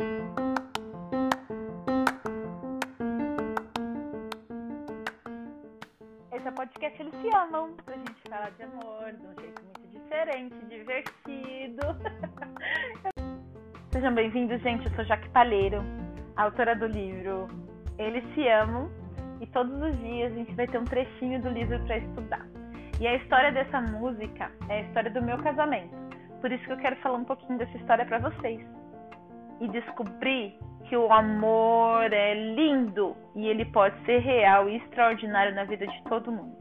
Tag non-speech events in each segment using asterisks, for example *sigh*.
Esse é o podcast Eles Se Amam, pra gente falar de amor de um jeito muito diferente, divertido. *laughs* Sejam bem-vindos, gente. Eu sou Jaque Palheiro, autora do livro Eles Se Amam, e todos os dias a gente vai ter um trechinho do livro para estudar. E a história dessa música é a história do meu casamento. Por isso que eu quero falar um pouquinho dessa história para vocês. E descobrir que o amor é lindo e ele pode ser real e extraordinário na vida de todo mundo.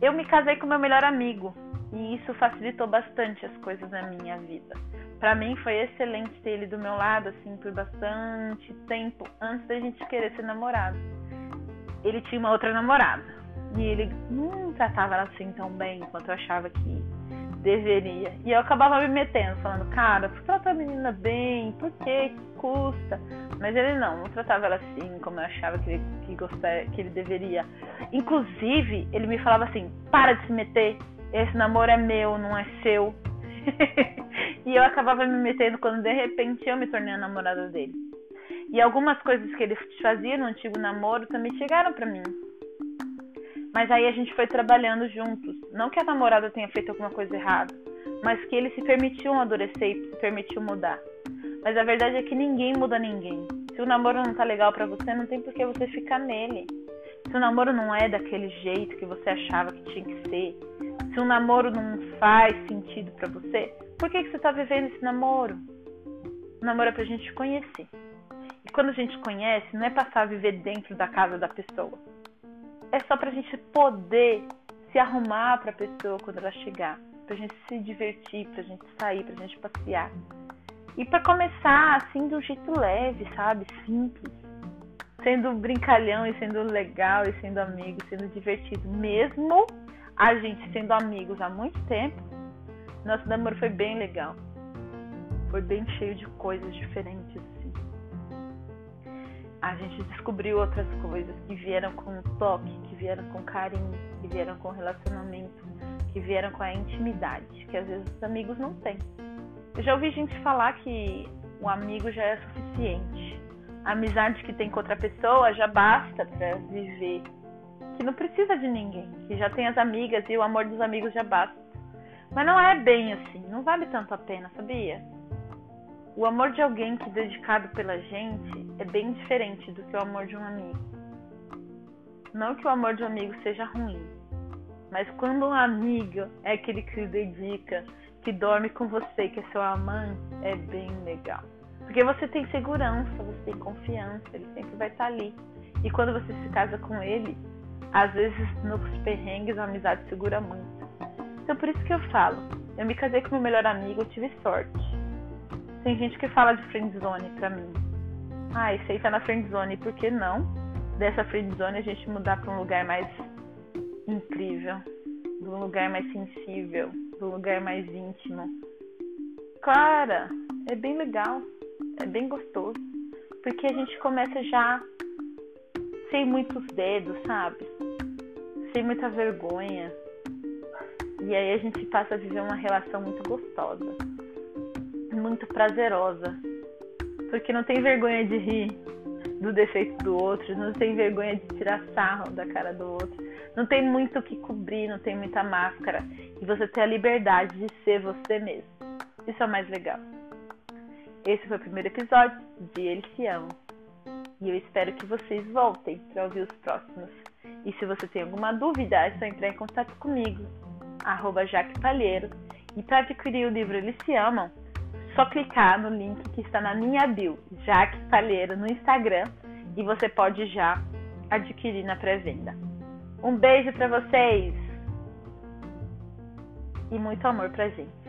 Eu me casei com meu melhor amigo e isso facilitou bastante as coisas na minha vida. Para mim foi excelente ter ele do meu lado assim por bastante tempo antes da gente querer ser namorado. Ele tinha uma outra namorada e ele não tratava ela assim tão bem quanto eu achava que deveria. E eu acabava me metendo, falando, cara, trata a menina bem, por que custa? Mas ele não, não tratava ela assim como eu achava que ele, que, gostar, que ele deveria. Inclusive, ele me falava assim, para de se meter, esse namoro é meu, não é seu. *laughs* e eu acabava me metendo quando de repente eu me tornei a namorada dele. E algumas coisas que ele fazia no antigo namoro também chegaram para mim. Mas aí a gente foi trabalhando juntos. Não que a namorada tenha feito alguma coisa errada, mas que ele se permitiu amadurecer e se permitiu mudar. Mas a verdade é que ninguém muda ninguém. Se o namoro não tá legal para você, não tem por que você ficar nele. Se o namoro não é daquele jeito que você achava que tinha que ser, se o namoro não faz sentido para você, por que, que você tá vivendo esse namoro? O namoro é pra gente conhecer. E quando a gente conhece, não é passar a viver dentro da casa da pessoa é só pra gente poder se arrumar pra pessoa quando ela chegar, pra gente se divertir, pra gente sair, pra gente passear. E para começar assim de um jeito leve, sabe? Simples. Sendo brincalhão e sendo legal e sendo amigo, sendo divertido. Mesmo a gente sendo amigos há muito tempo, nosso namoro foi bem legal. Foi bem cheio de coisas diferentes a gente descobriu outras coisas que vieram com toque, que vieram com carinho, que vieram com relacionamento, que vieram com a intimidade, que às vezes os amigos não têm. Eu já ouvi gente falar que o amigo já é suficiente. A amizade que tem com outra pessoa já basta para viver. Que não precisa de ninguém, que já tem as amigas e o amor dos amigos já basta. Mas não é bem assim, não vale tanto a pena, sabia? O amor de alguém que é dedicado pela gente é bem diferente do que o amor de um amigo. Não que o amor de um amigo seja ruim, mas quando um amigo é aquele que se dedica, que dorme com você, que é seu amante, é bem legal. Porque você tem segurança, você tem confiança, ele sempre vai estar ali. E quando você se casa com ele, às vezes nos perrengues a amizade segura muito. Então por isso que eu falo, eu me casei com meu melhor amigo, eu tive sorte tem gente que fala de friendzone pra mim. Ai, sei tá na friendzone, por que não? Dessa friendzone a gente mudar pra um lugar mais incrível, de um lugar mais sensível, de um lugar mais íntimo. Cara, é bem legal, é bem gostoso, porque a gente começa já sem muitos dedos, sabe? Sem muita vergonha. E aí a gente passa a viver uma relação muito gostosa muito prazerosa. Porque não tem vergonha de rir do defeito do outro, não tem vergonha de tirar sarro da cara do outro. Não tem muito o que cobrir, não tem muita máscara. E você tem a liberdade de ser você mesmo. Isso é o mais legal. Esse foi o primeiro episódio de Eles Se Amam. E eu espero que vocês voltem para ouvir os próximos. E se você tem alguma dúvida, é só entrar em contato comigo, arroba Jaque Palheiro. E para adquirir o livro Eles Se Amam, só clicar no link que está na minha bio, Jaque Palheiro, no Instagram, e você pode já adquirir na pré-venda. Um beijo para vocês e muito amor pra gente.